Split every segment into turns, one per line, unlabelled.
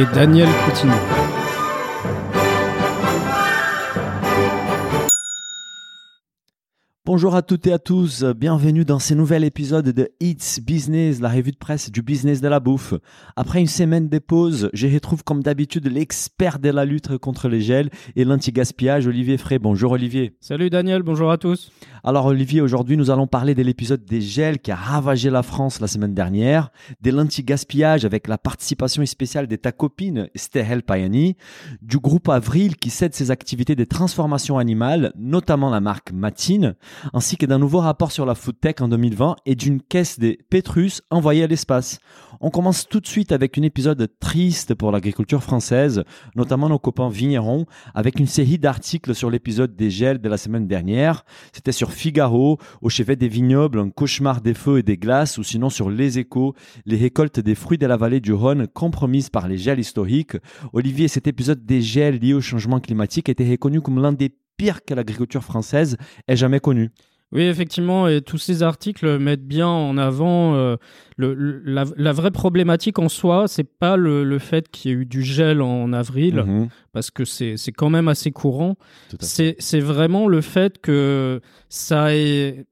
Et Daniel Coutinho.
Bonjour à toutes et à tous, bienvenue dans ce nouvel épisode de It's Business, la revue de presse du business de la bouffe. Après une semaine de pause, je retrouve comme d'habitude l'expert de la lutte contre les gels et l'anti-gaspillage, Olivier Frey. Bonjour Olivier.
Salut Daniel, bonjour à tous.
Alors Olivier, aujourd'hui nous allons parler de l'épisode des gels qui a ravagé la France la semaine dernière, de l'anti-gaspillage avec la participation spéciale de ta copine Stehel Payani, du groupe Avril qui cède ses activités de transformation animale, notamment la marque Matine, ainsi que d'un nouveau rapport sur la food tech en 2020 et d'une caisse des Pétrus envoyée à l'espace. On commence tout de suite avec un épisode triste pour l'agriculture française, notamment nos copains vignerons, avec une série d'articles sur l'épisode des gels de la semaine dernière. C'était sur Figaro, au chevet des vignobles, un cauchemar des feux et des glaces, ou sinon sur Les Échos, les récoltes des fruits de la vallée du Rhône compromises par les gels historiques. Olivier, cet épisode des gels liés au changement climatique était reconnu comme l'un des pires que l'agriculture française ait jamais connu.
Oui, effectivement, et tous ces articles mettent bien en avant euh, le, le- la, la vraie problématique en soi. C'est pas le, le fait qu'il y ait eu du gel en avril,
Mhm,
parce que c'est quand même assez courant. c'est vraiment le fait que ça ait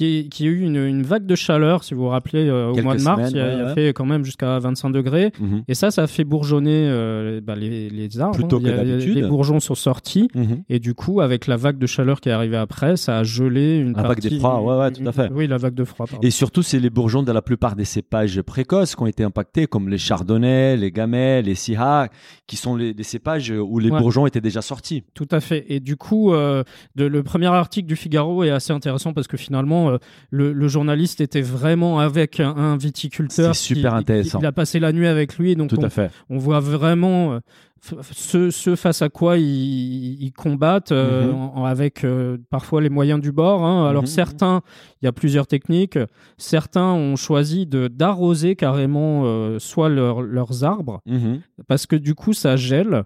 y ait eu une, une vague de chaleur, si vous vous rappelez, euh, au mois de mars,
semaines,
il y a,
ouais,
il y a
ouais.
fait quand même jusqu'à 25 degrés.
Mhm,
Et ça, ça a fait bourgeonner euh, bah, les, les arbres.
Plutôt
hein. A-
que
a-
d'habitude.
Les bourgeons sont sortis.
mhm.
Et du coup, avec la vague de chaleur qui est arrivée après, ça a gelé une
La vague
partie.
de froid, ouais, ouais, tout à fait.
Oui, la vague de froid. pardon.
Et surtout, c'est les bourgeons de la plupart des cépages précoces qui ont été impactés, comme les chardonnays, les gamay, les syrah, qui sont les, des cépages où les
Ouais.
bourgeons étaient déjà sortis.
Tout à fait. Et du coup, euh, de- le premier article du Figaro est assez intéressant parce que finalement, euh, le, le journaliste était vraiment avec un, un viticulteur.
C'était super
qui-
intéressant.
Il a passé la nuit avec lui, donc
Tout
on,
à fait.
on voit vraiment euh, ce, ce face à quoi ils, ils combattent euh,
Mhm.
en- avec euh, parfois les moyens du bord. hein. Alors
Mhm.
certains, il y a plusieurs techniques. Certains ont choisi de d'arroser carrément euh, soit leur- leurs arbres
Mhm.
parce que du coup ça gèle.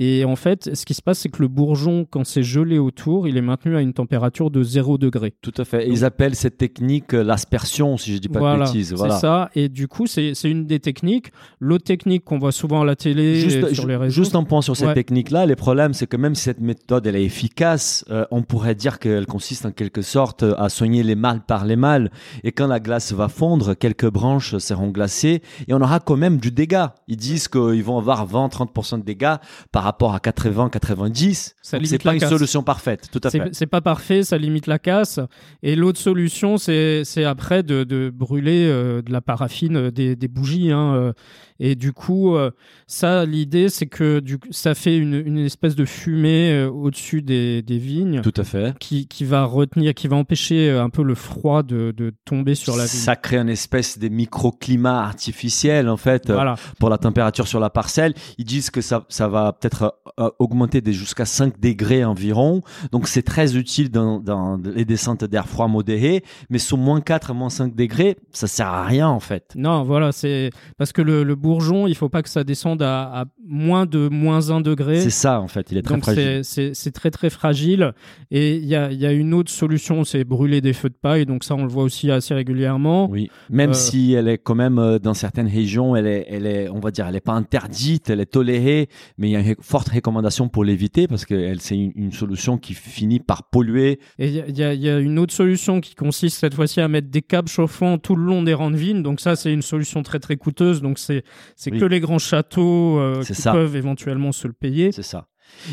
Et en fait, ce qui se passe, c'est que le bourgeon, quand c'est gelé autour, il est maintenu à une température de 0 degré.
Tout à fait. Ils appellent cette technique euh, l'aspersion, si je dis pas
voilà,
de bêtises.
c'est
Voilà.
ça. Et du coup, c'est c'est une des techniques. L'autre technique qu'on voit souvent à la télé,
Juste,
et sur les réseaux.
juste un point sur cette
Ouais.
technique-là. Le problème, c'est que même si cette méthode elle est efficace, euh, on pourrait dire qu'elle consiste en quelque sorte à soigner les mâles par les mâles. Et quand la glace va fondre, quelques branches seront glacées et on aura quand même du dégât. Ils disent qu'ils vont avoir 20-30% de dégâts par rapport à 80-90.
Ça
Donc,
limite
C'est pas une
casse.
solution parfaite. Tout à fait.
C'est pas parfait, ça limite la casse. Et l'autre solution, c'est c'est après de, de brûler euh, de la paraffine, euh, des, des bougies. hein, euh. et du coup, euh, ça, l'idée, c'est que du, ça fait une, une espèce de fumée au-dessus des, des vignes
Tout à fait.
qui, qui va retenir, qui va empêcher un peu le froid de, de tomber sur la vigne.
Ça crée une espèce de microclimat artificiel en fait
Voilà.
pour la température sur la parcelle. Ils disent que ça, ça va peut-être euh, augmenter des jusqu'à 5 degrés environ. Donc c'est très utile dans, dans les descentes d'air froid modéré. Mais sous moins 4, moins 5 degrés, ça sert à rien en fait.
Non, voilà, c'est parce que le, le bourgeon, il faut pas que ça descende à, à moins de moins 1 degré.
C'est ça en fait. Il est très
Donc
fragile.
c'est- très très fragile. Et il y a, il y a une autre solution, c'est brûler des feux de paille. Donc ça, on le voit aussi assez régulièrement.
Oui, même
Euh,
si elle est quand même euh, dans certaines régions, elle est, elle est, on va dire, elle est pas interdite, elle est tolérée, mais il y a forte recommandation pour l'éviter parce que c'est une, une solution qui finit par polluer.
Et il y y y a une autre solution qui consiste cette fois-ci à mettre des câbles chauffants tout le long des rangs de vignes. Donc ça, c'est une solution très très coûteuse. Donc c'est c'est
Oui.
que les grands châteaux euh, qui
ça.
peuvent éventuellement se le payer.
C'est ça.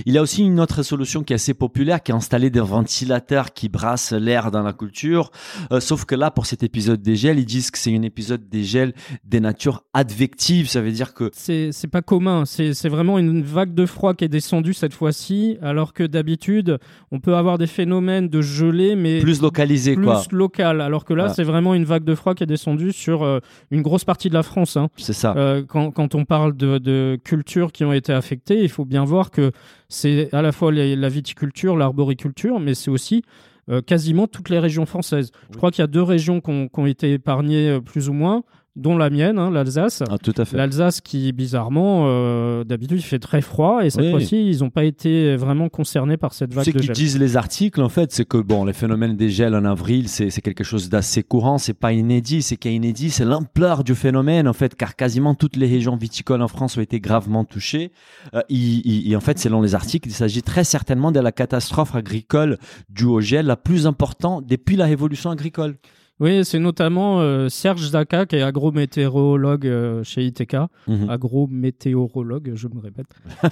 Il y a aussi une autre solution qui est assez populaire, qui est installer des ventilateurs qui brassent l'air dans la culture. Euh, sauf que là, pour cet épisode des gels, ils disent que c'est un épisode des gels des natures advectives. Ça veut dire que
C'est pas commun, c'est vraiment une vague de froid qui est descendue cette fois-ci, alors que d'habitude, on peut avoir des phénomènes de gelée, mais
plus localisé,
plus
quoi.
local, alors que là, c'est vraiment une vague de froid qui est descendue sur euh, une grosse partie de la France. hein.
C'est ça.
Euh, quand, quand on parle de, de cultures qui ont été affectées, il faut bien voir que c'est à la fois les- la viticulture, l'arboriculture, mais c'est aussi euh, quasiment toutes les régions françaises. Je crois qu'il y a deux régions qui ont, qui ont été épargnées euh, plus ou moins, dont la mienne, hein, l'Alsace.
Ah, tout à fait.
L'Alsace qui, bizarrement, euh, d'habitude, il fait très froid et cette
Oui.
fois-ci, ils n'ont pas été vraiment concernés par cette vague
Ce
de
qu'ils disent les articles, en fait, c'est que bon, les phénomènes des gels en avril, c'est c'est quelque chose d'assez courant, c'est pas inédit. Ce qui est inédit, c'est l'ampleur du phénomène, en fait, car quasiment toutes les régions viticoles en France ont été gravement touchées. Euh, il- il- et en fait, selon les articles, il s'agit très certainement de la catastrophe agricole due au gel la plus importante depuis la révolution agricole.
Oui, c'est notamment euh, Serge Zaka, qui est agrométéorologue euh, chez ITK.
Mhm.
agrométéorologue, je me répète.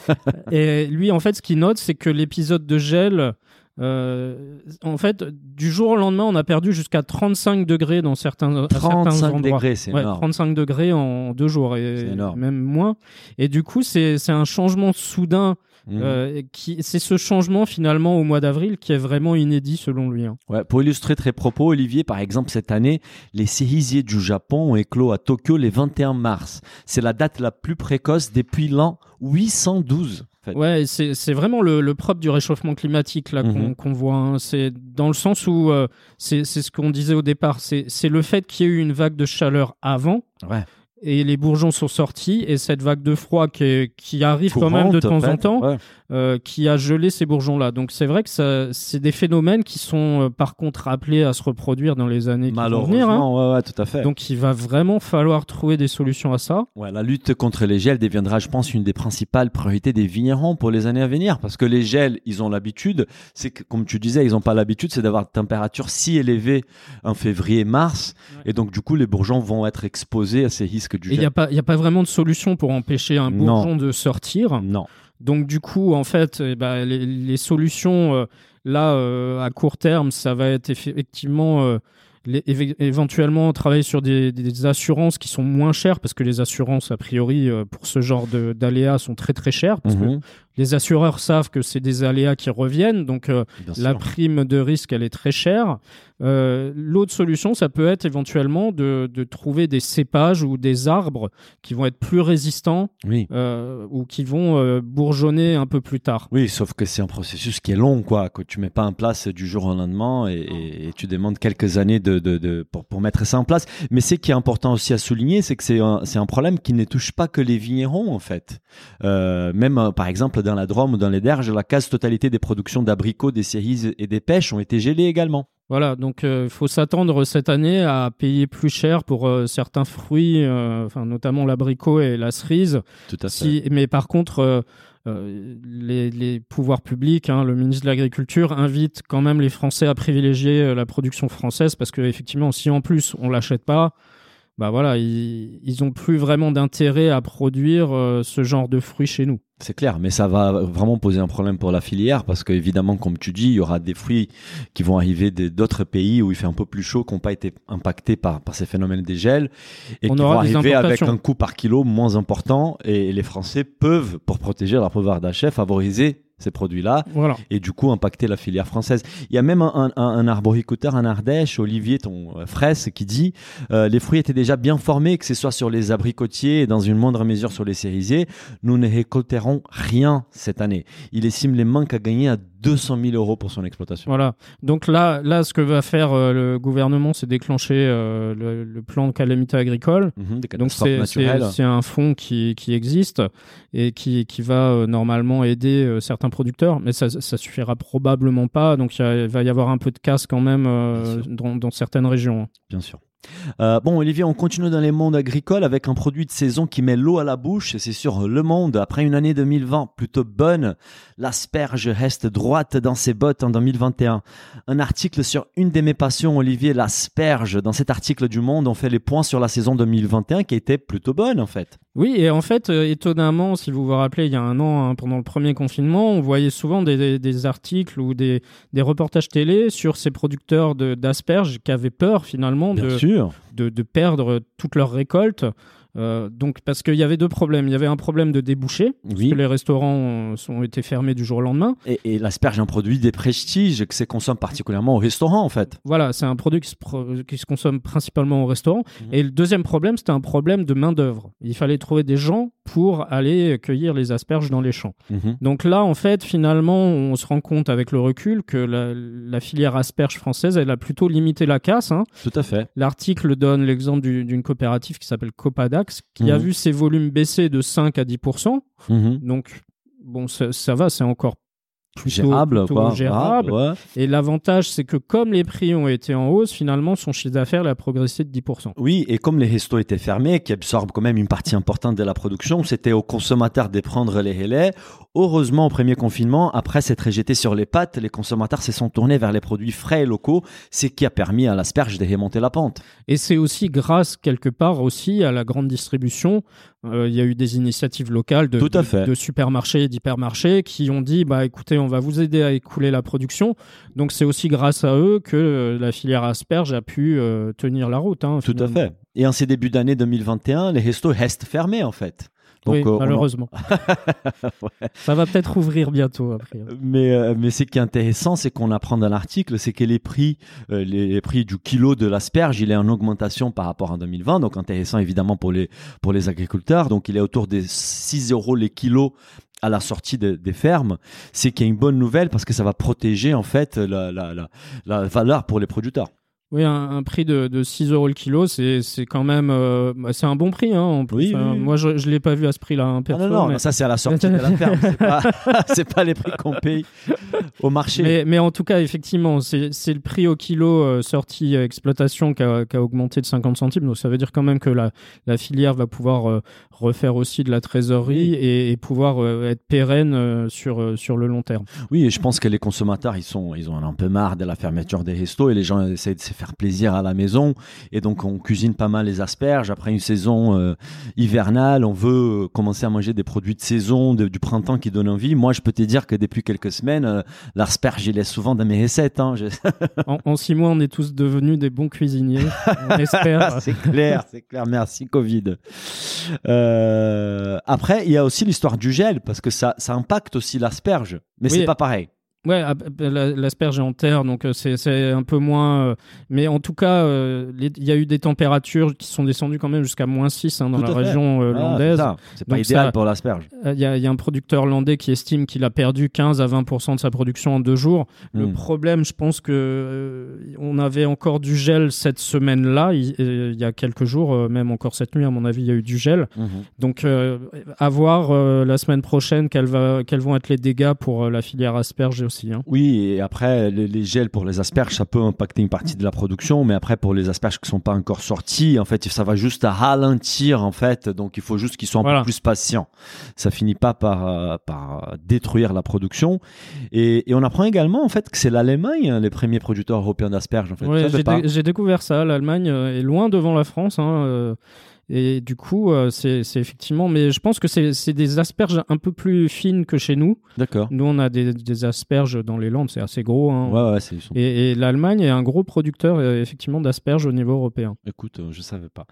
et lui, en fait, ce qu'il note, c'est que l'épisode de gel, euh, en fait, du jour au lendemain, on a perdu jusqu'à 35 degrés dans certains, à certains
35
endroits.
degrés, c'est
Ouais,
énorme.
35 degrés en deux jours et même moins. Et du coup, c'est c'est un changement soudain.
Mhm.
euh, qui c'est ce changement finalement au mois d'avril qui est vraiment inédit selon lui. hein.
Ouais, pour illustrer tes propos, Olivier, par exemple, cette année, les cerisiers du Japon ont éclos à Tokyo le 21 mars. C'est la date la plus précoce depuis l'an 812. en fait.
Ouais, c'est c'est vraiment le, le propre du réchauffement climatique là qu'on
Mhm.
qu'on voit. hein. C'est dans le sens où euh, c'est c'est ce qu'on disait au départ. C'est c'est le fait qu'il y ait eu une vague de chaleur avant.
Ouais.
Et les bourgeons sont sortis et cette vague de froid qui, arrive quand même de temps en temps,
Ouais.
Euh, qui a gelé ces bourgeons-là. Donc c'est vrai que c'est des phénomènes qui sont euh, par contre appelés à se reproduire dans les années qui vont venir. hein.
Ouais, ouais, tout à fait.
Donc il va vraiment falloir trouver des solutions à ça.
Ouais, la lutte contre les gels deviendra, je pense, une des principales priorités des vignerons pour les années à venir. Parce que les gels, ils ont l'habitude, c'est que, comme tu disais, ils n'ont pas l'habitude, c'est d'avoir une température si élevée en février-mars.
Ouais.
Et donc, du coup, les bourgeons vont être exposés à ces risques du
Et il n'y
gel.
a pas, a vraiment de solution pour empêcher un
Non.
bourgeon de sortir.
Non.
Donc du coup, en fait, eh ben, les, solutions euh, là euh, à court terme, ça va être effectivement euh, éventuellement travailler sur des, assurances qui sont moins chères parce que les assurances a priori pour ce genre d'aléas sont très très chères
Mhm.
Les assureurs savent que c'est des aléas qui reviennent donc euh, la prime de risque, elle est très chère. Euh, L'autre solution, ça peut être éventuellement de, de trouver des cépages ou des arbres qui vont être plus résistants
Oui.
euh, ou qui vont bourgeonner un peu plus tard.
Oui, sauf que c'est un processus qui est long, quoi, que tu mets pas en place du jour au lendemain et, et- et tu demandes quelques années de, de, de- pour, pour mettre ça en place. Mais ce qui est important aussi à souligner, c'est que c'est un, un problème qui ne touche pas que les vignerons, en fait. Même, par exemple, dans la Drôme ou dans les Derges, la quasi-totalité des productions d'abricots, des cerises et des pêches ont été gelées également.
Voilà, donc il faut s'attendre cette année à payer plus cher pour euh, certains fruits, euh, enfin, notamment l'abricot et la cerise.
Tout à fait.
Si, mais par contre, euh, euh, les, les pouvoirs publics, hein, le ministre de l'Agriculture invite quand même les Français à privilégier euh, la production française parce que effectivement, si en plus on l'achète pas, bah voilà, ils, ils ont plus vraiment d'intérêt à produire euh, ce genre de fruits chez nous.
C'est clair, mais ça va vraiment poser un problème pour la filière parce qu'évidemment, comme tu dis, il y aura des fruits qui vont arriver d'autres pays où il fait un peu plus chaud, qui n'ont pas été impactés par, par ces phénomènes des gels et
On
qui
aura
vont arriver avec un coût par kilo moins important. Et les Français peuvent, pour protéger leur pouvoir d'achat, favoriser ces produits-là
Voilà.
et du coup impacter la filière française. Il y a même un, un, un arboriculteur en Ardèche, Olivier, ton euh, fraisse, qui dit euh, les fruits étaient déjà bien formés, que ce soit sur les abricotiers et dans une moindre mesure sur les cerisiers. Nous ne récolterons rien cette année. Il estime les manques à gagner à 200 000 euros pour son exploitation.
Voilà. Donc là, là, ce que va faire euh, le gouvernement, c'est déclencher euh, le, le plan de calamité agricole.
Mhm, des
Donc c'est un fonds qui, qui existe et qui, qui va euh, normalement aider certains producteurs, mais ça, ça suffira probablement pas. Donc il va y avoir un peu de casse quand même dans, dans certaines régions.
Bien sûr. Euh, bon, Olivier, on continue dans les mondes agricoles avec un produit de saison qui met l'eau à la bouche. C'est sur Le Monde. Après une année 2020 plutôt bonne, l'asperge reste droite dans ses bottes en 2021. Un article sur une de mes passions, Olivier, l'asperge. Dans cet article du Monde, on fait les points sur la saison 2021 qui était plutôt bonne, en fait.
Oui, et en fait, euh, étonnamment, si vous vous rappelez, il y a un an, hein, pendant le premier confinement, on voyait souvent des, des- des articles ou des, des reportages télé sur ces producteurs d'asperges qui avaient peur finalement de perdre toute leur récolte. Euh, donc, parce qu'il y avait deux problèmes. Il y avait un problème de débouché, parce
Oui.
que les restaurants ont été fermés du jour au lendemain.
Et, et l'asperge est un produit des prestiges que se consomme particulièrement au restaurant en fait.
Voilà, c'est un produit qui se, pro- qui se consomme principalement au restaurant.
Mhm.
Et le deuxième problème, c'était un problème de main-d'œuvre. Il fallait trouver des gens pour aller cueillir les asperges dans les champs.
Mhm.
Donc là, en fait, finalement, on se rend compte avec le recul que la, la filière asperge française, elle a plutôt limité la casse. hein.
Tout à fait.
L'article donne l'exemple du- d'une coopérative qui s'appelle Copadax, qui a
Mhm.
vu ses volumes baisser de 5 à 10%.
Mhm.
Donc, bon, ça, ça va, c'est encore plutôt,
Gérable,
plutôt
quoi.
gérable.
Ah, ouais.
Et l'avantage, c'est que comme les prix ont été en hausse, finalement, son chiffre d'affaires a progressé de 10%.
Oui, et comme les restos étaient fermés, qui absorbent quand même une partie importante de la production, c'était aux consommateurs de prendre les relais. Heureusement, au premier confinement, après s'être jeté sur les pattes, les consommateurs se sont tournés vers les produits frais et locaux, ce qui a permis à l'asperge de remonter la pente.
Et c'est aussi grâce, quelque part, aussi à la grande distribution. Euh, Il y a eu des initiatives locales de,
Tout à
de-
fait.
de supermarchés et d'hypermarchés qui ont dit, bah, écoutez, on va vous aider à écouler la production. Donc c'est aussi grâce à eux que euh, la filière asperge a pu euh, tenir la route. hein,
Tout à fait. Et en ces débuts d'année 2021, les restos restent fermés en fait.
Oui,
euh, en-
malheureusement. Ça va peut-être ouvrir bientôt après.
Mais, euh, mais ce qui est intéressant, c'est qu'on apprend dans l'article, c'est que les prix, euh, les, les prix du kilo de l'asperge, il est en augmentation par rapport à 2020. Donc intéressant évidemment pour les, pour les agriculteurs. Donc il est autour des 6 euros les kilos à la sortie de- des fermes. C'est qu'il y a une bonne nouvelle parce que ça va protéger en fait la, la, la, la valeur pour les producteurs.
Oui, un, un prix de, de 6 euros le kilo, c'est quand même. euh, bah, c'est un bon prix. Hein, en plus.
Oui, oui,
Enfin,
oui.
Moi, je ne l'ai pas vu à ce prix-là, hein,
Ah non, non,
mais-
ça c'est à la sortie de la ferme. C'est pas, c'est pas les prix qu'on paye au marché.
Mais, mais en tout cas, effectivement, c'est le prix au kilo euh, sorti euh, exploitation qui a, augmenté de 50 centimes. Donc ça veut dire quand même que la, la filière va pouvoir euh, refaire aussi de la trésorerie et, et pouvoir être pérenne sur, sur le long terme.
Oui, et je pense que les consommateurs, ils sont, ils ont un peu marre de la fermeture des restos et les gens essaient de se faire plaisir à la maison. Et donc, on cuisine pas mal les asperges. Après une saison euh, hivernale, on veut euh, commencer à manger des produits de saison, de- du printemps qui donnent envie. Moi, je peux te dire que depuis quelques semaines, euh, l'asperge, il est souvent dans mes recettes. Hein. Je-
En, en six mois, on est tous devenus des bons cuisiniers. On espère.
c'est clair, c'est clair. Merci Covid. Euh, après, il y a aussi l'histoire du gel parce que ça, ça impacte aussi l'asperge, mais
Oui.
c'est pas pareil.
Ouais, la- l'asperge est en terre, donc euh, c'est un peu moins. euh, mais en tout cas, euh, il y a eu des températures qui sont descendues quand même jusqu'à moins 6 hein, dans
Tout
la région
Ah,
landaise.
c'est pas
Donc
idéal
ça-
pour l'asperge.
Il y, a- il y a un producteur landais qui estime qu'il a perdu 15 à 20% de sa production en deux jours. Le
Hmm.
problème, je pense que euh, on avait encore du gel cette semaine-là. Il, il y a quelques jours, euh, même encore cette nuit, à mon avis, il y a eu du gel.
Mhm.
Donc, euh, à voir la semaine prochaine quels, va- quels vont être les dégâts pour la filière asperge aussi. hein.
Oui, et après, les, les gels pour les asperges, ça peut impacter une partie de la production, mais après, pour les asperges qui sont pas encore sortis, en fait, ça va juste à ralentir, en fait. Donc, il faut juste qu'ils soient un
Voilà.
peu plus patients. Ça finit pas par, euh, par détruire la production. Et, et on apprend également, en fait, que c'est l'Allemagne, hein, les premiers producteurs européens d'asperges, en fait.
Ouais,
Je savais
j'ai
pas.
dé- j'ai découvert ça. L'Allemagne euh, est loin devant la France. hein, euh, et du coup, euh, c'est c'est effectivement. Mais je pense que c'est c'est des asperges un peu plus fines que chez nous.
D'accord.
Nous, on a des, des asperges dans les Landes, c'est assez gros. hein.
Ouais, ouais, c'est,
Et, et l'Allemagne est un gros producteur euh, effectivement d'asperges au niveau européen.
Écoute, euh, je savais pas.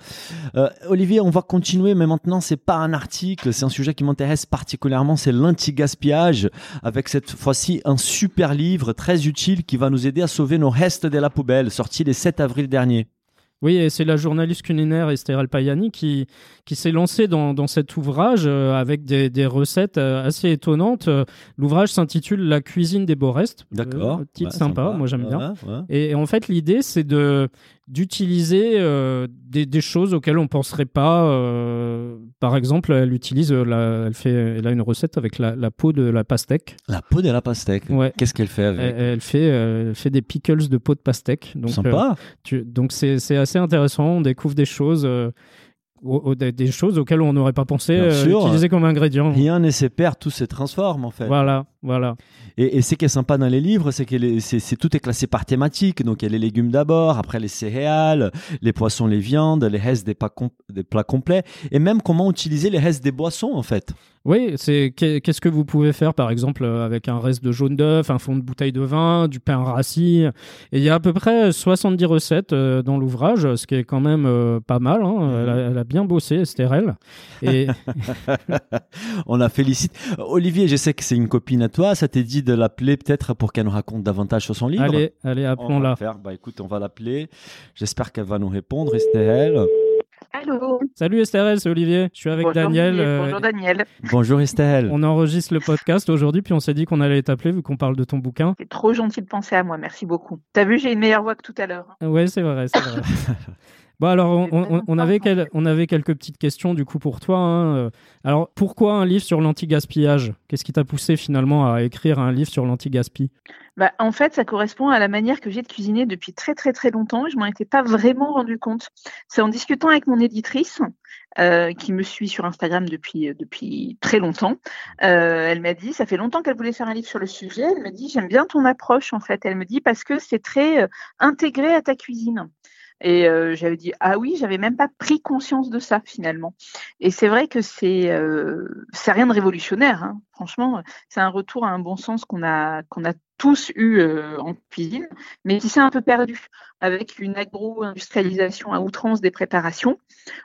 Olivier, on va continuer, mais maintenant c'est pas un article, c'est un sujet qui m'intéresse particulièrement, c'est l'anti-gaspillage, avec cette fois-ci un super livre très utile qui va nous aider à sauver nos restes de la poubelle, sorti le 7 avril dernier.
Oui, et c'est la journaliste culinaire Esther Alpayani qui, qui s'est lancée dans, dans cet ouvrage euh, avec des, des recettes euh, assez étonnantes. L'ouvrage s'intitule La cuisine des beaux restes.
D'accord.
Euh, titre
Ouais,
sympa, moi j'aime bien.
Ouais, ouais.
Et, et en fait, l'idée, c'est de d'utiliser euh, des, des choses auxquelles on penserait pas. euh, par exemple, elle utilise, euh, la, elle fait, elle a une recette avec la, la peau de la pastèque.
La peau de la pastèque.
Ouais.
Qu'est-ce qu'elle fait avec?
Elle, elle fait, euh, elle fait des pickles de peau de pastèque. Donc,
Sympa.
tu- donc c'est c'est assez intéressant. On découvre des choses. Au- au- des, des choses auxquelles on n'aurait pas pensé euh, utiliser comme ingrédient.
Rien ne se perd, tout se transforme en fait.
Voilà, voilà.
Et, et ce qui est sympa dans les livres, c'est que les- tout est classé par thématique. Donc il y a les légumes d'abord, après les céréales, les poissons, les viandes, les restes des, com- des plats complets, et même comment utiliser les restes des boissons en fait.
Oui, c'est qu'est- qu'est-ce que vous pouvez faire par exemple euh, avec un reste de jaune d'œuf, un fond de bouteille de vin, du pain rassis. Et il y a à peu près 70 recettes euh, dans l'ouvrage, ce qui est quand même pas mal. hein. Elle, a, elle a bien bossé, Estherelle. Et
On la félicite. Olivier, je sais que c'est une copine à toi. Ça t'est dit de l'appeler peut-être pour qu'elle nous raconte davantage sur son livre.
allez, allez, appelons-la.
faire. Bah écoute, on va l'appeler. J'espère qu'elle va nous répondre, Estelle.
Allô
Salut Estherelle, c'est Olivier. Je suis avec
Bonjour,
Daniel.
Olivier.
euh,
Bonjour Daniel.
Bonjour Estelle.
on enregistre le podcast aujourd'hui, puis on s'est dit qu'on allait t'appeler vu qu'on parle de ton bouquin.
C'est trop gentil de penser à moi, merci beaucoup. T'as vu, j'ai une meilleure voix que tout à l'heure.
Ouais, c'est vrai, c'est vrai. Bon alors, on, avait
sympa.
quel- on avait quelques petites questions du coup pour toi. hein. Euh, Alors, pourquoi un livre sur l'anti-gaspillage? Qu'est-ce qui t'a poussé finalement à écrire un livre sur l'anti-gaspi?
Bah, en fait, ça correspond à la manière que j'ai de cuisiner depuis très très très longtemps et je m'en étais pas vraiment rendu compte. C'est en discutant avec mon éditrice euh, qui me suit sur Instagram depuis euh, depuis très longtemps. Euh, elle m'a dit, ça fait longtemps qu'elle voulait faire un livre sur le sujet. Elle me dit, j'aime bien ton approche en fait. Elle me dit parce que c'est très euh, intégré à ta cuisine. Et euh, j'avais dit ah oui, j'avais même pas pris conscience de ça finalement. Et c'est vrai que c'est euh, c'est rien de révolutionnaire, hein. franchement. C'est un retour à un bon sens qu'on a qu'on a tous eu euh, en cuisine, mais qui s'est un peu perdu avec une agro-industrialisation à outrance des préparations.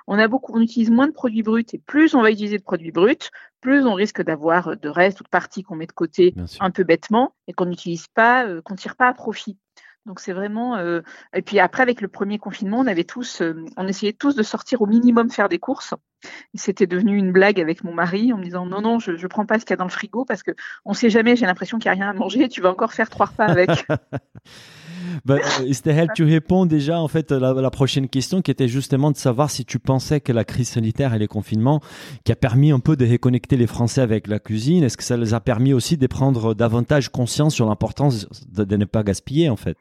On a beaucoup, on utilise moins de produits bruts et plus on va utiliser de produits bruts, plus on risque d'avoir de restes ou de parties qu'on met de côté un peu bêtement et qu'on n'utilise pas, euh, qu'on tire pas à profit. Donc c'est vraiment. euh, Et puis après, avec le premier confinement, on avait tous, euh, on essayait tous de sortir au minimum faire des courses. C'était devenu une blague avec mon mari en me disant non non, je je prends pas ce qu'il y a dans le frigo parce que on sait jamais. J'ai l'impression qu'il y a rien à manger. Tu vas encore faire trois repas avec.
Bah, euh, tu réponds déjà en fait à la, la prochaine question qui était justement de savoir si tu pensais que la crise sanitaire et les confinements qui a permis un peu de reconnecter les Français avec la cuisine, est-ce que ça les a permis aussi de prendre davantage conscience sur l'importance de, de ne pas gaspiller en fait?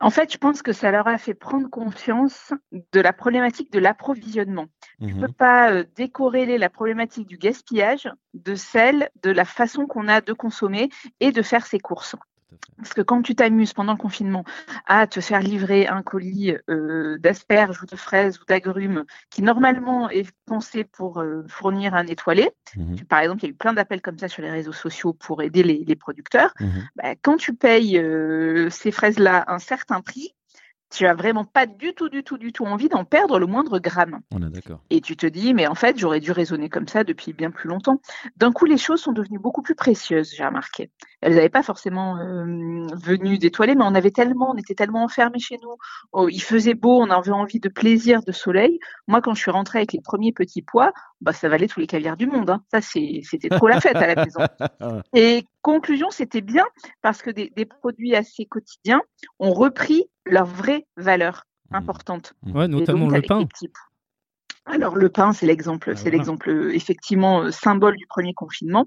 En fait, je pense que ça leur a fait prendre conscience de la problématique de l'approvisionnement. On ne
Mhm.
peut pas euh, décorréler la problématique du gaspillage de celle de la façon qu'on a de consommer et de faire ses courses. Parce que quand tu t'amuses pendant le confinement à te faire livrer un colis euh, d'asperges ou de fraises ou d'agrumes qui normalement est pensé pour euh, fournir un étoilé,
Mhm.
par exemple, il y a eu plein d'appels comme ça sur les réseaux sociaux pour aider les, les producteurs,
Mhm.
bah, quand tu payes euh, ces fraises-là un certain prix, tu as vraiment pas du tout, du tout, du tout envie d'en perdre le moindre gramme.
On est d'accord.
Et tu te dis, mais en fait, j'aurais dû raisonner comme ça depuis bien plus longtemps. D'un coup, les choses sont devenues beaucoup plus précieuses, j'ai remarqué. Elles n'avaient pas forcément euh, venu d'étoiler, mais on avait tellement, on était tellement enfermés chez nous. Oh, il faisait beau, on avait envie de plaisir, de soleil. Moi, quand je suis rentrée avec les premiers petits pois, bah, ça valait tous les caviars du monde. hein. Ça, c'était trop la fête à la maison. Et conclusion, c'était bien parce que des, des produits assez quotidiens ont repris leur vraie valeur importante.
Ouais,
Et
notamment
donc,
le pain.
Alors le pain, c'est l'exemple,
Ah,
c'est l'exemple euh, effectivement euh, symbole du premier confinement.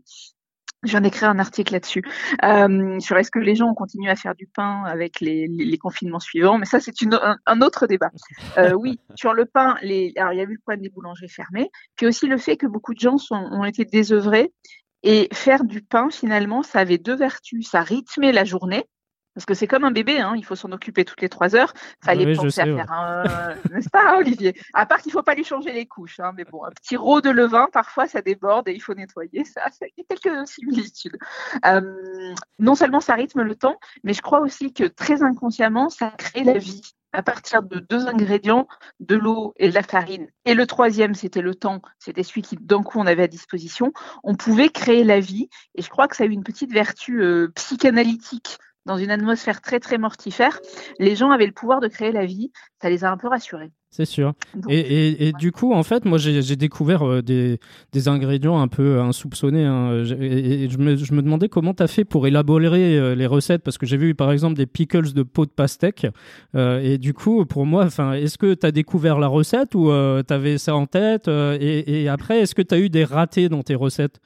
Je viens d'écrire un article là-dessus euh, sur est-ce que les gens ont continué à faire du pain avec les, les, les confinements suivants, mais ça c'est une, un, un autre débat. Euh, oui, sur le pain, les, alors il y a eu le problème des boulangeries fermées, puis aussi le fait que beaucoup de gens sont, ont été désœuvrés et faire du pain finalement, ça avait deux vertus, ça rythmait la journée. Parce que c'est comme un bébé, hein, il faut s'en occuper toutes les trois heures. Fallait
Oui,
penser
sais,
à
ouais.
faire un, n'est-ce pas, Olivier? À part qu'il faut pas lui changer les couches, hein, mais bon, un petit rot de levain, parfois ça déborde et il faut nettoyer. Ça, ça il y a quelques similitudes. Euh, non seulement ça rythme le temps, mais je crois aussi que très inconsciemment, ça crée la vie à partir de deux ingrédients, de l'eau et de la farine. Et le troisième, c'était le temps, c'était celui qui d'un coup on avait à disposition. On pouvait créer la vie, et je crois que ça a eu une petite vertu euh, psychanalytique dans une atmosphère très très mortifère. Les gens avaient le pouvoir de créer la vie, ça les a un peu rassurés.
C'est sûr.
Donc,
Et, et- et du coup, en fait, moi, j'ai découvert euh, des, des ingrédients un peu insoupçonnés. hein. Et, et je, me, je me demandais comment tu as fait pour élaborer euh, les recettes, parce que j'ai vu, par exemple, des pickles de pot de pastèque. Euh, et du coup, pour moi, est-ce que tu as découvert la recette ou tu avais ça en tête euh, et, et après, est-ce que tu as eu des ratés dans tes recettes?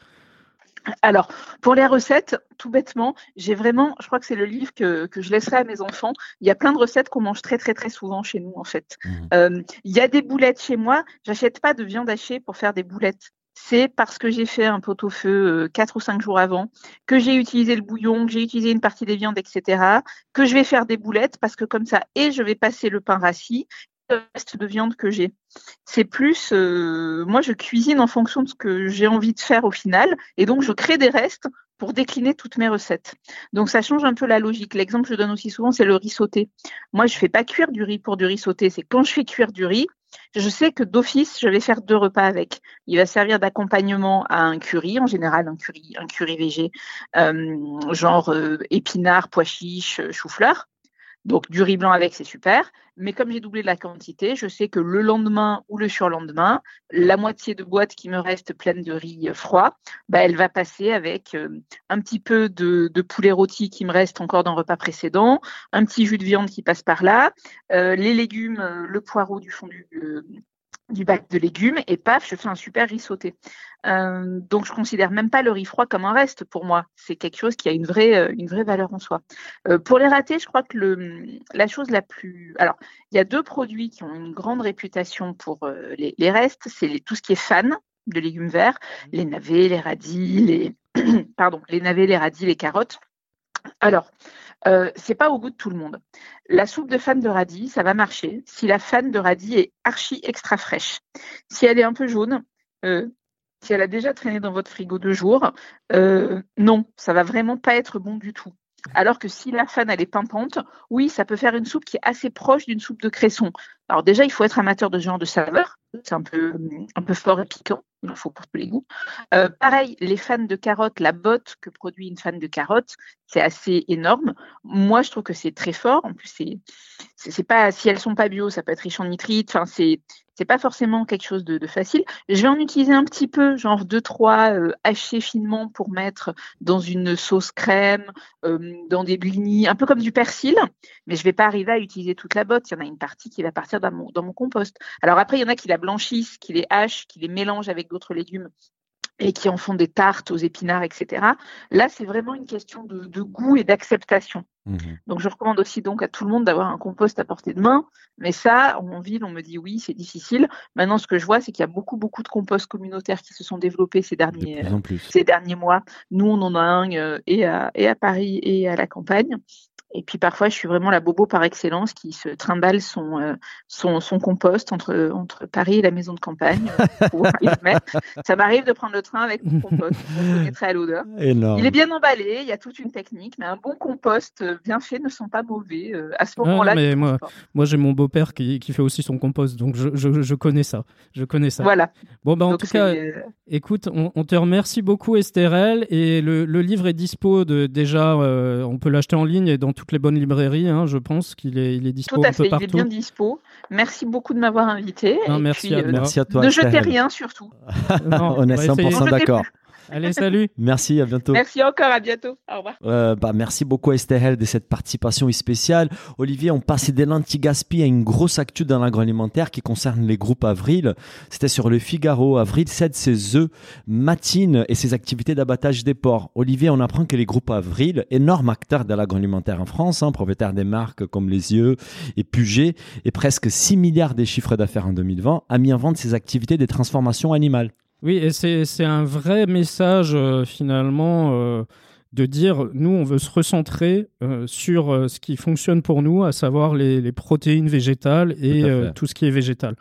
Alors, pour les recettes, tout bêtement, j'ai vraiment, je crois que c'est le livre que, que, je laisserai à mes enfants. Il y a plein de recettes qu'on mange très très très souvent chez nous en fait.
Mmh.
Euh, il y a des boulettes chez moi. J'achète pas de viande hachée pour faire des boulettes. C'est parce que j'ai fait un pot-au-feu euh, quatre ou cinq jours avant, que j'ai utilisé le bouillon, que j'ai utilisé une partie des viandes, etc. Que je vais faire des boulettes parce que comme ça, et je vais passer le pain rassis, le reste de viande que j'ai. C'est plus, euh, moi je cuisine en fonction de ce que j'ai envie de faire au final, et donc je crée des restes pour décliner toutes mes recettes. Donc ça change un peu la logique. L'exemple que je donne aussi souvent, c'est le riz sauté. Moi je fais pas cuire du riz pour du riz sauté, c'est quand je fais cuire du riz, je sais que d'office, je vais faire deux repas avec. Il va servir d'accompagnement à un curry, en général un curry, un curry végé, euh, genre euh, épinards, pois chiches, chou-fleur. Donc du riz blanc avec, c'est super. Mais comme j'ai doublé la quantité, je sais que le lendemain ou le surlendemain, la moitié de boîte qui me reste pleine de riz froid, bah, elle va passer avec euh, un petit peu de, poulet rôti qui me reste encore d'un repas précédent, un petit jus de viande qui passe par là, euh, les légumes, euh, le poireau du fond du, du bac de légumes et paf, je fais un super riz sauté. Euh, donc je considère même pas le riz froid comme un reste pour moi. C'est quelque chose qui a une vraie, euh, une vraie valeur en soi. Euh, pour les ratés, je crois que le, la chose la plus, alors il y a deux produits qui ont une grande réputation pour euh, les, les, restes, c'est tout ce qui est fan de légumes verts, les navets, les radis, les pardon, les navets, les radis, les carottes. Alors, euh, c'est pas au goût de tout le monde. La soupe de fan de radis, ça va marcher si la fan de radis est archi extra fraîche. Si elle est un peu jaune, euh, si elle a déjà traîné dans votre frigo deux jours, euh, non, ça va vraiment pas être bon du tout. Alors que si la fan elle est pimpante, oui, ça peut faire une soupe qui est assez proche d'une soupe de cresson. Alors déjà, il faut être amateur de ce genre de saveur. C'est un peu, un peu fort et piquant. Il en faut pour tous les goûts. Euh, pareil, les fans de carottes, la botte que produit une fan de carottes, c'est assez énorme. Moi, je trouve que c'est très fort. En plus, c'est, c'est pas si elles sont pas bio, ça peut être riche en nitrites. Enfin, c'est c'est pas forcément quelque chose de, de, facile. Je vais en utiliser un petit peu, genre deux trois euh, hachés finement pour mettre dans une sauce crème, euh, dans des blinis, un peu comme du persil. Mais je vais pas arriver à utiliser toute la botte. Il y en a une partie qui va partir dans mon, dans mon compost. Alors après, il y en a qui la blanchissent, qui les hachent, qui les mélangent avec d'autres légumes et qui en font des tartes aux épinards, etc. Là, c'est vraiment une question de, de goût et d'acceptation. Mmh. Donc, je recommande aussi donc à tout le monde d'avoir un compost à portée de main. Mais ça, en ville, on me dit oui, c'est difficile. Maintenant, ce que je vois, c'est qu'il y a beaucoup, beaucoup de composts communautaires qui se sont développés ces derniers, ces derniers mois. Nous, on en a un euh, et, à, et à Paris et à la campagne. Et puis parfois, je suis vraiment la bobo par excellence qui se trimballe son, euh, son, son, compost entre, entre Paris et la maison de campagne. Ça m'arrive de prendre le train avec mon compost. On connaîtrait à l'odeur. Il est bien emballé, il y a toute une technique, mais un bon compost bien fait ne sont pas mauvais euh, à ce moment-là.
Ah, mais moi, moi j'ai mon beau-père qui, qui, fait aussi son compost, donc je, je, je, connais ça. Je connais ça.
Voilà.
Bon, bah, en donc tout cas, écoute, on, on, te remercie beaucoup, Estherelle, et le, le livre est dispo de, déjà, euh, on peut l'acheter en ligne et dans toutes les bonnes librairies, hein, je pense qu'il est, il est dispo
Tout à
un peu
fait,
partout.
il est bien dispo. Merci beaucoup de m'avoir invité.
Non,
et
merci,
puis,
à
euh,
Merci à toi.
ne jetez rien surtout.
Non,
On est
on va essayer.
100% d'accord.
Allez, salut.
Merci, à bientôt.
Merci encore, à bientôt. Au revoir.
Euh, bah, merci beaucoup Estelle de cette participation spéciale. Olivier, on passait des lentilles gaspillées à une grosse actu dans l'agroalimentaire qui concerne les groupes Avril. C'était sur le Figaro. Avril cède ses œufs, matine et ses activités d'abattage des porcs. Olivier, on apprend que les groupes Avril, énorme acteur de l'agroalimentaire en France, hein, propriétaire des marques comme Les Yeux et Puget, et presque 6 milliards des chiffres d'affaires en 2020, a mis en vente ses activités des transformations animales.
Oui, et c'est un vrai message euh, finalement euh, de dire nous on veut se recentrer euh, sur ce qui fonctionne pour nous, à savoir les, les protéines végétales et
tout
ce qui est végétal.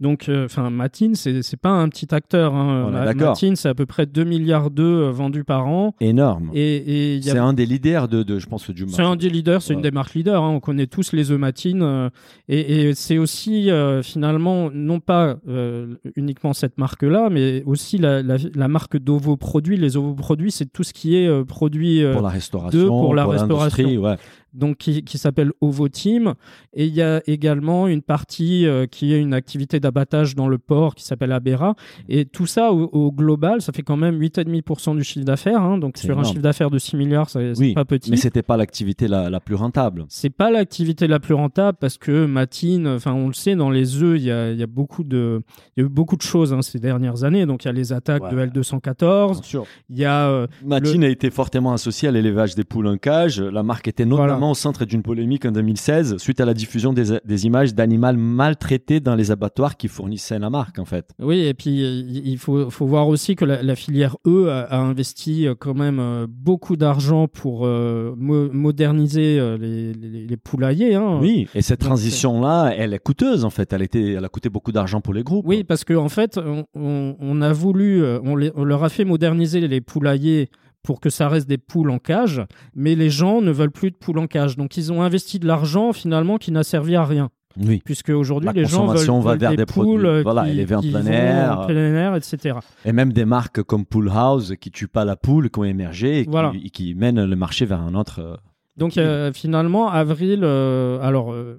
Donc, euh, enfin, Matine, c'est c'est pas un petit acteur. Hein.
On est
Ma-
d'accord.
Matine, c'est à peu près 2 milliards d'œufs euh, vendus par an.
Énorme.
Et, a
C'est un des leaders de, de je pense, du
c'est un des leaders, c'est
Ouais.
une des marques leaders. hein. On connaît tous les œufs matines. euh, et et c'est aussi euh, finalement non pas euh, uniquement cette marque-là, mais aussi la, la, la marque d'ovoproduits. Les ovoproduits, c'est tout ce qui est euh, produit euh,
pour la restauration,
deux pour la
l'industrie,
restauration.
ouais.
Donc qui, qui s'appelle Ovoteam. Et il y a également une partie euh, qui est une activité d'abattage dans le port qui s'appelle Abera. Et tout ça au, au global, ça fait quand même 8,5% du chiffre d'affaires. hein. donc sur un chiffre d'affaires de 6 milliards, c'est
Oui,
pas petit.
Mais c'était pas l'activité la, la plus rentable.
C'est pas l'activité la plus rentable parce que Matine, enfin on le sait, dans les œufs, il y a, y a beaucoup de, y a eu beaucoup de choses hein, ces dernières années. Donc il y a les attaques
Ouais.
de L214,
sûr.
il y a euh,
Matine a été fortement associée à l'élevage des poules en cage. La marque était notamment Au centre d'une polémique en 2016 suite à la diffusion des, des images d'animaux maltraités dans les abattoirs qui fournissaient la marque, en fait.
Oui, et puis euh, il faut, faut voir aussi que la, la filière E a, a investi euh, quand même euh, beaucoup d'argent pour euh, mo- moderniser les, les- les poulaillers. hein.
Oui, et cette transition-là, elle est coûteuse, en fait. Elle, était, elle a coûté beaucoup d'argent pour les groupes.
Oui, parce qu'en en fait, on, on- on a voulu, on, les- on leur a fait moderniser les poulaillers pour que ça reste des poules en cage, mais les gens ne veulent plus de poules en cage. Donc ils ont investi de l'argent finalement qui n'a servi à rien.
Oui.
Puisque aujourd'hui les gens veulent,
consommation va
veulent
vers
des,
des
poules
voilà,
qui,
élevées en plein air.
en plein air, etc.
Et même des marques comme Pool House qui tuent pas la poule, qui ont émergé et qui,
Voilà.
et qui mènent le marché vers un autre. euh,
Donc euh, finalement, avril, euh, alors euh,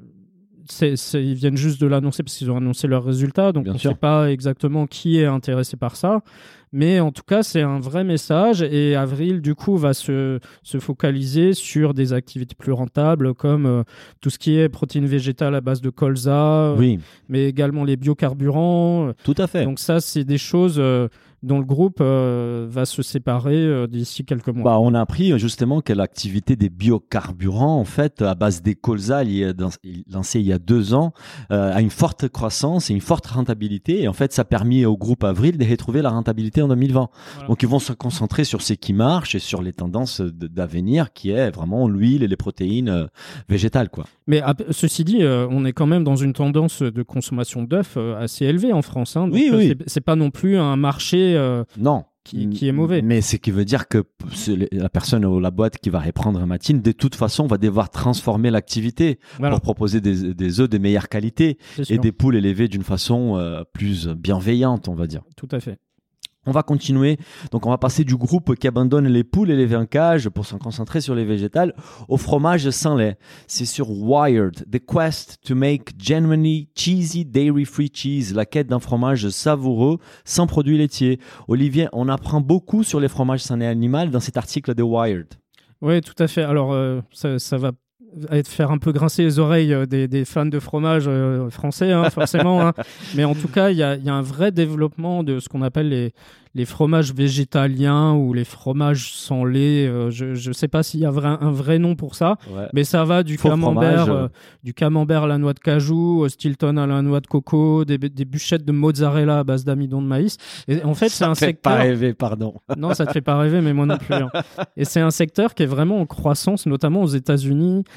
ils viennent juste de l'annoncer parce qu'ils ont annoncé leurs résultats, donc
Bien
on ne sait pas exactement qui est intéressé par ça. Mais en tout cas, c'est un vrai message et Avril, du coup, va se, se focaliser sur des activités plus rentables comme euh, tout ce qui est protéines végétales à base de colza,
Oui,
mais également les biocarburants.
tout à fait.
Donc ça, c'est des choses euh, dont le groupe euh, va se séparer euh, d'ici quelques mois.
Bah, on a appris euh, justement que l'activité des biocarburants, en fait, à base des colza lancée il y a deux ans, a une forte croissance et une forte rentabilité. Et en fait, ça a permis au groupe Avril de retrouver la rentabilité en 2020.
Voilà.
Donc, ils vont se concentrer sur ce qui marche et sur les tendances d'avenir, qui est vraiment l'huile et les protéines végétales, quoi.
Mais ceci dit, on est quand même dans une tendance de consommation d'œufs assez élevée en France. hein. Donc,
Oui, oui.
C'est pas non plus un marché. Euh,
Non.
Qui- qui est mauvais.
Mais ce qui veut dire que la personne ou la boîte qui va reprendre Matine, de toute façon, va devoir transformer l'activité
voilà,
pour proposer des, des œufs de meilleure qualité et des poules élevées d'une façon euh, plus bienveillante, on va dire.
Tout à fait.
On va continuer. Donc, on va passer du groupe qui abandonne les poules élevées en cage pour se concentrer sur les végétales au fromage sans lait. C'est sur Wired, The Quest to Make Genuinely Cheesy Dairy Free Cheese, la quête d'un fromage savoureux sans produits laitiers. Olivier, on apprend beaucoup sur les fromages sans lait animal dans cet article de Wired.
Oui, tout à fait. Alors, euh, ça va être faire un peu grincer les oreilles euh, des, des fans de fromage euh, français, hein, forcément. hein. Mais en tout cas, il y a, il y a un vrai développement de ce qu'on appelle les, les fromages végétaliens ou les fromages sans lait. Euh, je ne sais pas s'il y a vrai- un vrai nom pour ça. Mais ça va du
Faux
camembert,
euh.
du camembert à la noix de cajou, au Stilton à la noix de coco, des, des bûchettes de mozzarella à base d'amidon de maïs. Et en fait, c'est un
fait
secteur.
pas rêver, pardon.
Non, ça te fait pas rêver, mais moi non plus. hein. Et c'est un secteur qui est vraiment en croissance, notamment aux États-Unis.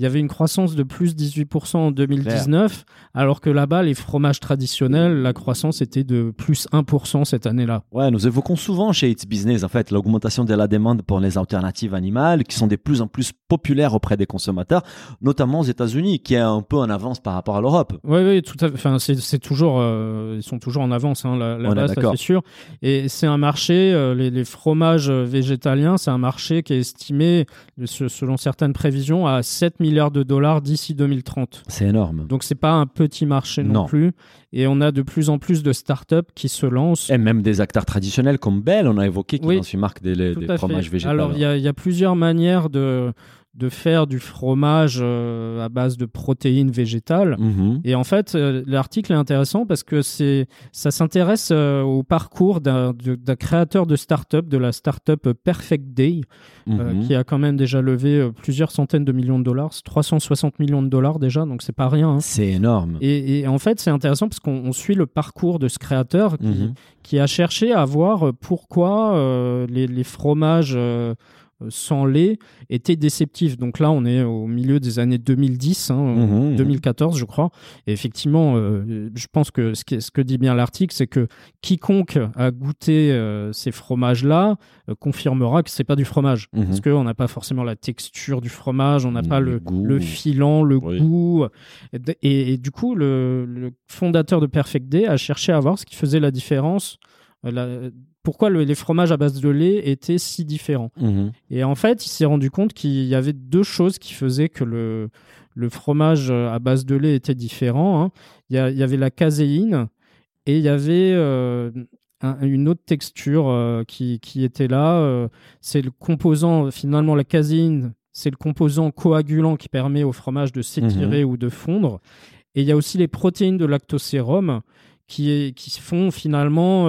Il y avait une croissance de plus 18% en 2019, alors que là-bas, les fromages traditionnels, la croissance était de plus 1% cette année-là.
Ouais, nous évoquons souvent chez It's Business, en fait, l'augmentation de la demande pour les alternatives animales qui sont de plus en plus populaires auprès des consommateurs, notamment aux États-Unis, qui est un peu en avance par rapport à l'Europe.
Oui, oui, tout à fait. Enfin, c'est, toujours, euh, ils sont toujours en avance, hein, là, là-bas, ça c'est sûr. Et c'est un marché, euh, les, les fromages euh, végétaliens, c'est un marché qui est estimé, se- selon certaines prévisions, à 7 milliards de dollars d'ici 2030.
C'est énorme.
Donc c'est pas un petit marché non,
Non.
plus. Et on a de plus en plus de startups qui se lancent.
Et même des acteurs traditionnels comme Bell, on a évoqué, qui
Oui,
lancent une marque des, des fromages
fait.
végétaux.
Alors il y, a- il y a plusieurs manières de, de faire du fromage euh, à base de protéines végétales.
Mhm.
Et en fait, euh, l'article est intéressant parce que c'est, ça s'intéresse euh, au parcours d'un, créateur de start-up, de la start-up Perfect Day,
Mhm.
qui a quand même déjà levé plusieurs centaines de millions de dollars, C'est 360 millions de dollars déjà, donc c'est pas rien. hein.
C'est énorme.
Et, et en fait, c'est intéressant parce qu'on on suit le parcours de ce créateur qui,
Mhm.
qui a cherché à voir pourquoi les, les fromages sans lait étaient déceptifs. Donc là, on est au milieu des années 2010, hein,
Mhm.
2014, je crois. Et effectivement, euh, je pense que ce, que dit bien l'article, c'est que quiconque a goûté euh, ces fromages-là euh, confirmera que c'est pas du fromage. Parce qu'on n'a pas forcément la texture du fromage, on n'a pas
Le
le,
goût.
le filant, le
Oui.
goût. Et, du coup, le, le fondateur de Perfect Day a cherché à voir ce qui faisait la différence euh, la- pourquoi le- les fromages à base de lait étaient si différents.
Mhm.
Et en fait, il s'est rendu compte qu'il y avait deux choses qui faisaient que le, le fromage à base de lait était différent. hein. Il, y a- il y avait la caséine et il y avait euh, un- une autre texture euh, qui, qui était là. euh, c'est le composant, finalement, la caséine, c'est le composant coagulant qui permet au fromage de s'étirer ou de fondre. Et il y a aussi les protéines de lactosérum qui, est- qui se font finalement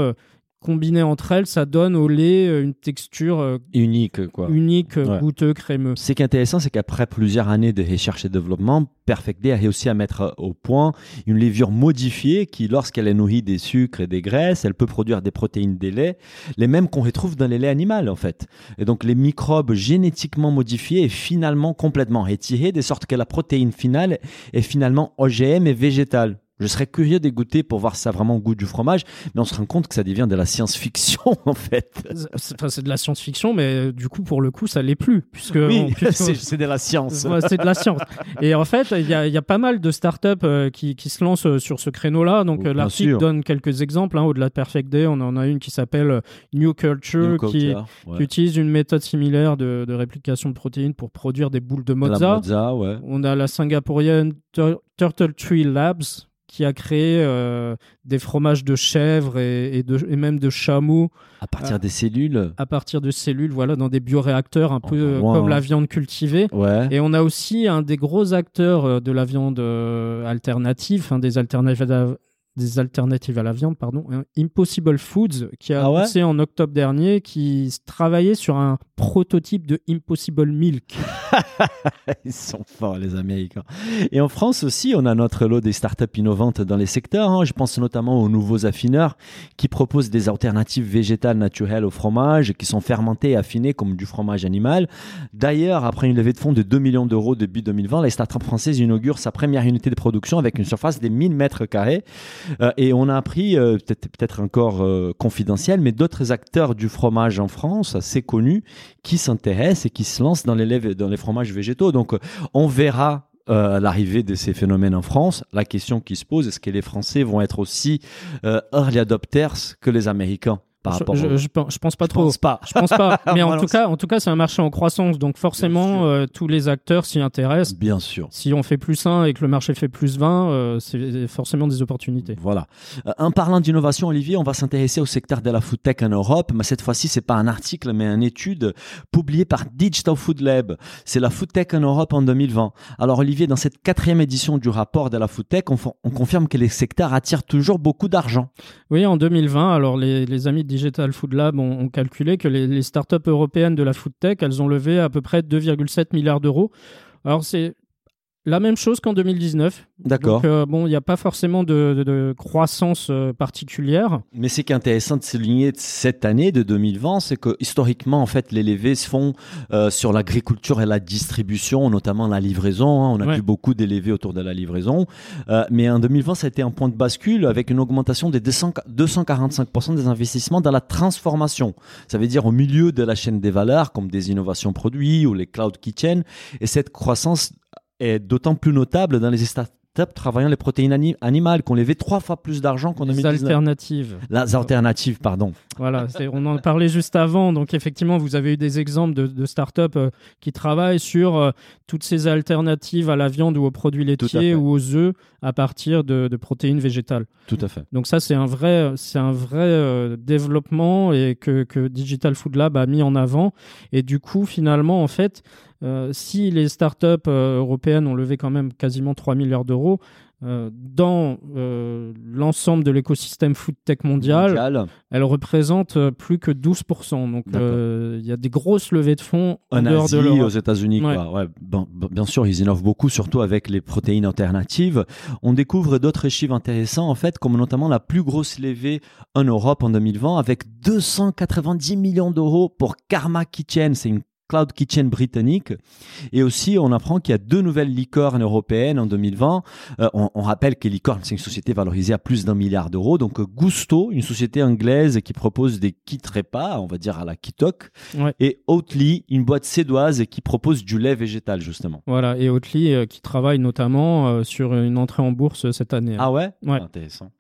combinées entre elles, ça donne au lait euh, une texture euh,
Unique, quoi.
unique, euh,
Ouais.
goûteux, crémeux.
Ce qui est intéressant, c'est qu'après plusieurs années de recherche et développement, Perfect Day a réussi à mettre au point une levure modifiée qui, lorsqu'elle est nourrie des sucres et des graisses, elle peut produire des protéines des laits, les mêmes qu'on retrouve dans les laits animaux, en fait. Et donc, les microbes génétiquement modifiés est finalement complètement retiré, de sorte que la protéine finale est finalement OGM et végétale. Je serais curieux de goûter pour voir si ça a vraiment goût du fromage, mais on se rend compte que ça devient de la science-fiction, en fait.
C'est enfin, c'est de la science-fiction, mais euh, du coup, pour le coup, ça l'est plus. Puisque
Oui, c'est de la science.
Ouais, c'est de la science. Et en fait, il y a, il y a pas mal de startups euh, qui, qui se lancent euh, sur ce créneau-là. Donc,
Oh,
l'article donne quelques exemples. hein. Au-delà de Perfect Day, on en a une qui s'appelle New Culture,
New
qui,
Culture, ouais.
qui utilise une méthode similaire de, de réplication de protéines pour produire des boules de
De la
mozza.
mozza, ouais.
On a la singapourienne Tur- Turtle Tree Labs qui a créé euh, des fromages de chèvre et, et de, et même de chameau
À partir
Ah.
des cellules.
à partir de cellules, voilà, dans des bioréacteurs, un peu euh, comme
hein.
la viande cultivée.
Ouais.
Et on a aussi un des gros acteurs euh, de la viande euh, alternative, hein, des alternatives des alternatives à la viande, pardon, hein, Impossible Foods, qui a
Ah ouais
annoncé en octobre dernier, qui travaillait sur un prototype de Impossible Milk.
Ils sont forts, les Américains. Et en France aussi, on a notre lot des startups innovantes dans les secteurs. hein. Je pense notamment aux nouveaux affineurs qui proposent des alternatives végétales naturelles au fromage, qui sont fermentées et affinées comme du fromage animal. D'ailleurs, après une levée de fonds de 2 millions d'euros début 2020, la startup française inaugure sa première unité de production avec une surface des 1000 mètres carrés. Euh, et on a appris, euh, peut-être encore euh, confidentiel, mais d'autres acteurs du fromage en France, assez connus, qui s'intéressent et qui se lancent dans les, fromages végétaux. Donc, on verra l'arrivée de ces phénomènes en France. La question qui se pose, est-ce que les Français vont être aussi early adopters que les Américains? Par
je,
rapport
je,
au...
je pen- je pense pas trop.
pense pas.
Je pense pas. Mais en tout cas, en tout cas, c'est un marché en croissance, donc forcément, euh, tous les acteurs s'y intéressent.
Bien sûr.
Si on fait plus 1 et que le marché fait plus 20, euh, c'est forcément des opportunités.
Voilà. Euh, en parlant d'innovation, Olivier, on va s'intéresser au secteur de la food tech en Europe, mais cette fois-ci, c'est pas un article, mais une étude publiée par Digital Food Lab. C'est la food tech en Europe en 2020. Alors, Olivier, dans cette quatrième édition du rapport de la food tech, on confirme que les secteurs attirent toujours beaucoup d'argent.
Oui, en 2020, alors les, les amis de Digital Food Lab ont, calculé que les, les startups européennes de la food tech, elles ont levé à peu près 2,7 milliards d'euros. Alors c'est la même chose qu'en 2019.
D'accord.
Donc, euh, bon, il n'y a pas forcément de, de- de croissance euh, particulière.
Mais ce qui est intéressant de souligner cette année de 2020, c'est que historiquement, en fait, les levées se font euh, sur l'agriculture et la distribution, notamment la livraison. hein. On a
Ouais.
vu beaucoup d'élevés autour de la livraison. Mais en 2020, ça a été un point de bascule avec une augmentation de 200 245% des investissements dans la transformation. Ça veut dire au milieu de la chaîne des valeurs, comme des innovations produits ou les cloud kitchen. Et cette croissance est d'autant plus notable dans les startups travaillant les protéines ani- animales, qui ont levé trois fois plus d'argent qu'en
Les
2019.
alternatives.
Les alternatives, pardon.
Voilà, on en parlait juste avant. Donc effectivement, vous avez eu des exemples de, de startups euh, qui travaillent sur euh, toutes ces alternatives à la viande ou aux produits laitiers ou aux œufs à partir de, de protéines végétales.
Tout à fait.
Donc ça, c'est un vrai, un vrai euh, développement et que, que Digital Food Lab a mis en avant. Et du coup, finalement, en fait, si les startups euh, européennes ont levé quand même quasiment 3 milliards d'euros, euh, dans euh, l'ensemble de l'écosystème food tech mondial,
Mondial.
elles représentent euh, plus que 12%. Donc euh, il y a des grosses levées de fonds en,
En
dehors
Asie,
de
aux. États-Unis,
Ouais.
bon, bon, bien sûr, ils innovent beaucoup, surtout avec les protéines alternatives. On découvre d'autres chiffres intéressants, en fait, comme notamment la plus grosse levée en Europe en 2020, avec 290 millions d'euros pour Karma Kitchen. C'est une cloud kitchen britannique. Et aussi, on apprend qu'il y a deux nouvelles licornes européennes en 2020. Euh, on, on rappelle que Licorne, c'est une société valorisée à plus d'un milliard d'euros. Donc, euh, Gusto, une société anglaise qui propose des kits repas, on va dire à la Kitok.
Ouais.
Et Oatly, une boîte sédoise qui propose du lait végétal, justement.
Voilà, et Oatly euh, qui travaille notamment euh, sur une entrée en bourse cette année.
Ah ouais?
Ouais.
Intéressant.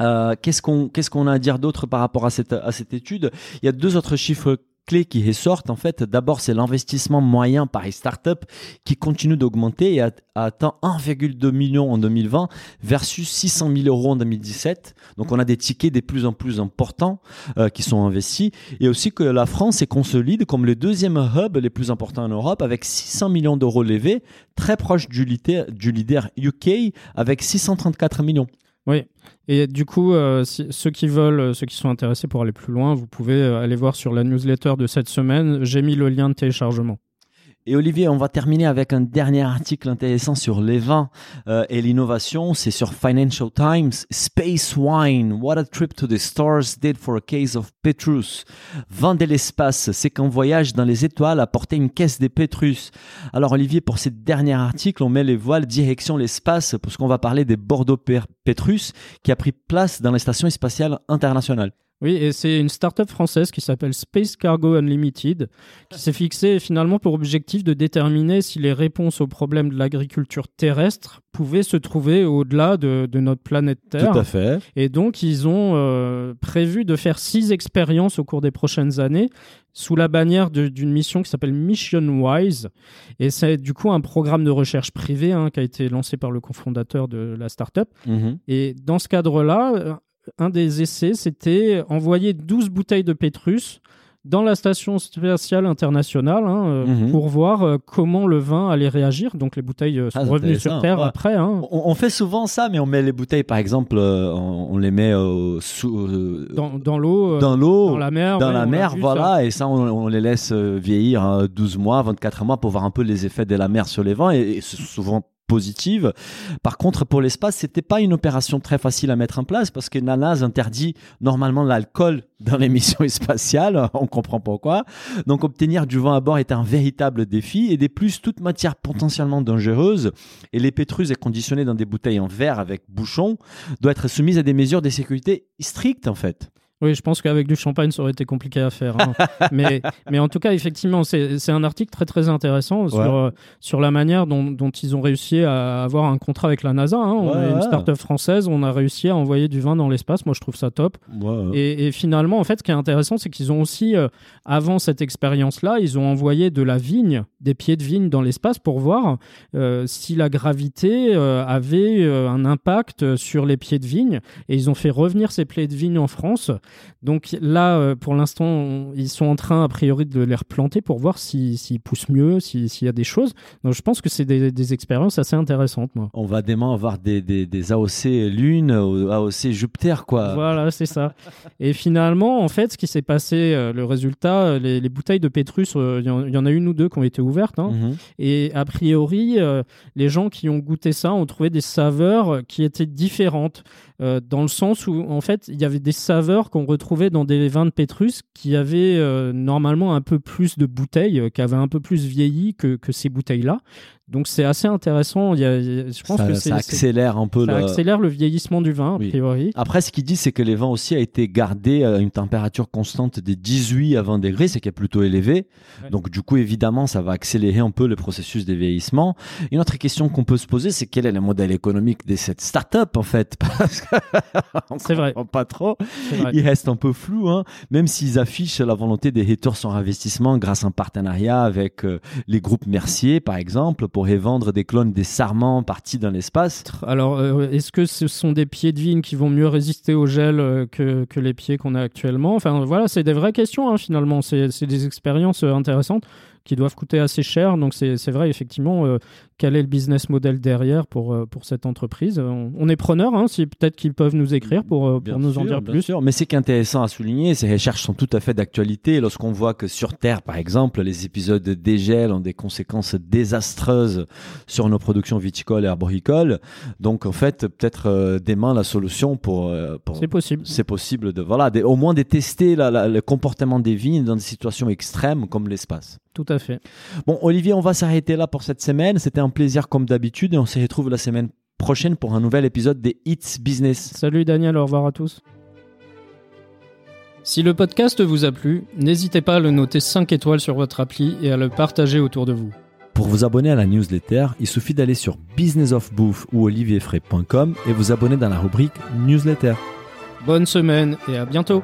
Euh, qu'est-ce qu'on qu'est-ce qu'on a à dire d'autre par rapport à cette à cette étude? Il y a deux autres chiffres qui ressortent en fait. D'abord, c'est l'investissement moyen par les startups qui continue d'augmenter et atteint 1,2 million en 2020 versus 600 000 euros en 2017. Donc, on a des tickets de plus en plus importants euh, qui sont investis et aussi que la France est consolide comme le deuxième hub les plus importants en Europe avec 600 millions d'euros levés, très proche du leader UK avec 634 millions.
Oui, et du coup, euh, ceux qui veulent, euh, ceux qui sont intéressés pour aller plus loin, vous pouvez euh, aller voir sur la newsletter de cette semaine. J'ai mis le lien de téléchargement.
Et Olivier, on va terminer avec un dernier article intéressant sur les vins euh, et l'innovation. C'est sur Financial Times. Space Wine, what a trip to the stars did for a case of Petrus. Vin de l'espace, c'est qu'un voyage dans les étoiles a porté une caisse des Petrus. Alors Olivier, pour ce dernier article, on met les voiles direction l'espace parce qu'on va parler des Bordeaux Pe- Petrus qui a pris place dans la station spatiale internationale.
Oui, et c'est une start-up française qui s'appelle Space Cargo Unlimited, qui s'est fixée finalement pour objectif de déterminer si les réponses aux problèmes de l'agriculture terrestre pouvaient se trouver au-delà de, de notre planète Terre.
Tout à fait.
Et donc, ils ont euh, prévu de faire six expériences au cours des prochaines années sous la bannière d'une mission qui s'appelle Mission Wise. Et c'est du coup un programme de recherche privé hein, qui a été lancé par le cofondateur de la startup.
Mhm.
Et dans ce cadre-là, un des essais, c'était envoyer 12 bouteilles de Pétrus dans la station spatiale internationale hein, euh,
Mhm.
pour voir euh, comment le vin allait réagir. Donc les bouteilles euh, sont
Ah,
revenues sur Terre
ouais.
après. hein.
On, on fait souvent ça, mais on met les bouteilles, par exemple, on, on les met sous,
dans, dans l'eau,
dans l'eau,
dans la mer.
dans
ouais,
la mer, voilà, et ça, on, on les laisse vieillir hein, 12 mois, 24 mois pour voir un peu les effets de la mer sur les vents, et, et c'est souvent Par contre, pour l'espace, c'était pas une opération très facile à mettre en place parce que la NASA interdit normalement l'alcool dans les missions spatiales. On comprend pourquoi. Donc, obtenir du vin à bord est un véritable défi et des plus toute matière potentiellement dangereuse et les pétrus est conditionné dans des bouteilles en verre avec bouchon doit être soumise à des mesures de sécurité strictes en fait.
Oui, je pense qu'avec du champagne, ça aurait été compliqué à faire. hein. mais, mais en tout cas, effectivement, c'est un article très très intéressant sur, euh, sur la manière dont, dont ils ont réussi à avoir un contrat avec la NASA. hein. On
Ouais,
est une start-up française, on a réussi à envoyer du vin dans l'espace. Moi, je trouve ça top. Et, et finalement, en fait, ce qui est intéressant, c'est qu'ils ont aussi, euh, avant cette expérience-là, ils ont envoyé de la vigne, des pieds de vigne dans l'espace pour voir euh, si la gravité avait un impact sur les pieds de vigne. Et ils ont fait revenir ces pieds de vigne en France. Donc là, euh, pour l'instant, ils sont en train, a priori, de les replanter pour voir si- s'ils poussent mieux, si- s'il y a des choses. Donc je pense que c'est des, des expériences assez intéressantes, moi.
On va demain avoir des, des, des AOC Lune, ou AOC Jupiter, quoi.
Voilà, c'est ça. Et finalement, en fait, ce qui s'est passé, euh, le résultat, euh, les, les bouteilles de Pétrus, il y, en- il y en a une ou deux qui ont été ouvertes. hein.
Mhm.
Et a priori, les gens qui ont goûté ça ont trouvé des saveurs qui étaient différentes, euh, dans le sens où, en fait, il y avait des saveurs qu'on retrouvait dans des vins de Pétrus qui avaient euh, normalement un peu plus de bouteilles, euh, qui avaient un peu plus vieilli que, que ces bouteilles-là. Donc c'est assez intéressant. Il y a- je pense
ça,
que
ça
c'est, c'est-
accélère un peu
ça
le...
accélère le vieillissement du vin, a
Oui.
priori.
Après, ce qu'il dit, c'est que les vins aussi a été gardé à une température constante de 18 à 20 degrés, ce qui est plutôt élevé.
Ouais.
Donc, du coup, évidemment, ça va accélérer un peu le processus de vieillissement. Une autre question qu'on peut se poser, c'est quel est le modèle économique de cette start-up, en fait? Parce que on
C'est vrai.
comprend pas trop.
C'est.
Il reste un peu flou, hein, même s'ils affichent la volonté des haters sur investissement grâce à un partenariat avec euh, les groupes Mercier, par exemple, pour revendre des clones des sarments partis dans l'espace.
Alors, euh, est-ce que ce sont des pieds de vigne qui vont mieux résister au gel euh, que, que les pieds qu'on a actuellement? Enfin, voilà, c'est des vraies questions, hein, finalement. C'est c'est des expériences euh, intéressantes qui doivent coûter assez cher. Donc, c'est vrai, effectivement, euh, quel est le business model derrière pour, euh, pour cette entreprise? On, on est preneur, hein, si peut-être qu'ils peuvent nous écrire pour, euh, pour nous en dire
bien
plus.
sûr. Mais c'est qui est intéressant à souligner, ces recherches sont tout à fait d'actualité. Lorsqu'on voit que sur Terre, par exemple, les épisodes de dégel ont des conséquences désastreuses sur nos productions viticoles et arboricoles. Donc, en fait, peut-être demain, la solution pour... pour-
C'est possible.
c'est possible de voilà de- au moins de tester la- la- le comportement des vignes dans des situations extrêmes comme l'espace.
Tout à fait.
Bon Olivier, on va s'arrêter là pour cette semaine. C'était un plaisir comme d'habitude et on se retrouve la semaine prochaine pour un nouvel épisode des Hits Business.
Salut Daniel, au revoir à tous. Si le podcast vous a plu, n'hésitez pas à le noter 5 étoiles sur votre appli et à le partager autour de vous.
Pour vous abonner à la newsletter, il suffit d'aller sur businessofbouffe ou olivierfray.com et vous abonner dans la rubrique newsletter.
bonne semaine et à bientôt.